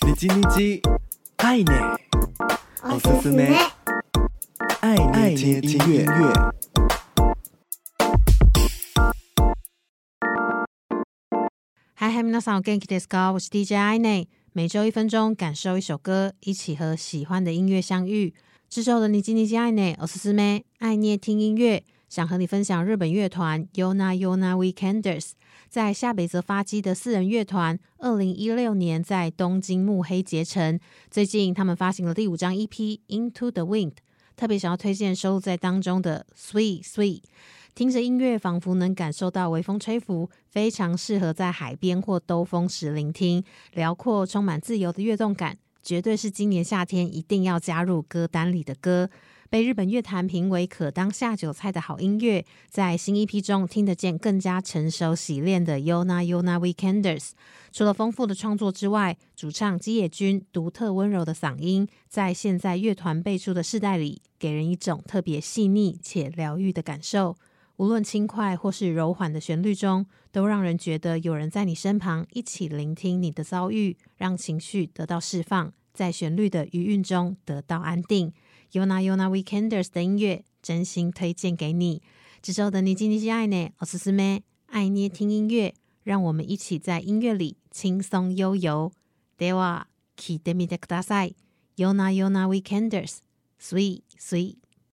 你叽你叽，爱你，おすすめ，爱爱听音乐。嗨嗨，皆さんお元気ですか？我是 DJ 爱内，每周一分钟，感受一首歌，一起和喜欢的音乐相遇。这周的你叽你叽爱内，おすすめ，爱捏听音乐， 想和你分享日本乐团 Yona Yona Weekenders。在下北泽发迹的四人乐团，二零一六年在东京目黑结成。最近他们发行了第五张 EP《Into the Wind》，特别想要推荐收录在当中的《Sweet Sweet》。听着音乐，仿佛能感受到微风吹拂，非常适合在海边或兜风时聆听。辽阔、充满自由的跃动感，绝对是今年夏天一定要加入歌单里的歌。被日本乐坛评为可当下酒菜的好音乐，在新一批中听得见更加成熟洗练的 Yona Yona Weekenders。除了丰富的创作之外，主唱矶野君独特温柔的嗓音，在现在乐团辈出的世代里，给人一种特别细腻且疗愈的感受。无论轻快或是柔缓的旋律中，都让人觉得有人在你身旁一起聆听你的遭遇，让情绪得到释放，在旋律的余韵中得到安定。Yona Yona Weekenders 的音乐，真心推荐给你。这周的你叽你叽爱捏，おすすめ，爱捏听音乐，让我们一起在音乐里轻松悠游。では、闻いてみてください。Yona Yona Weekenders，Sweet Sweet。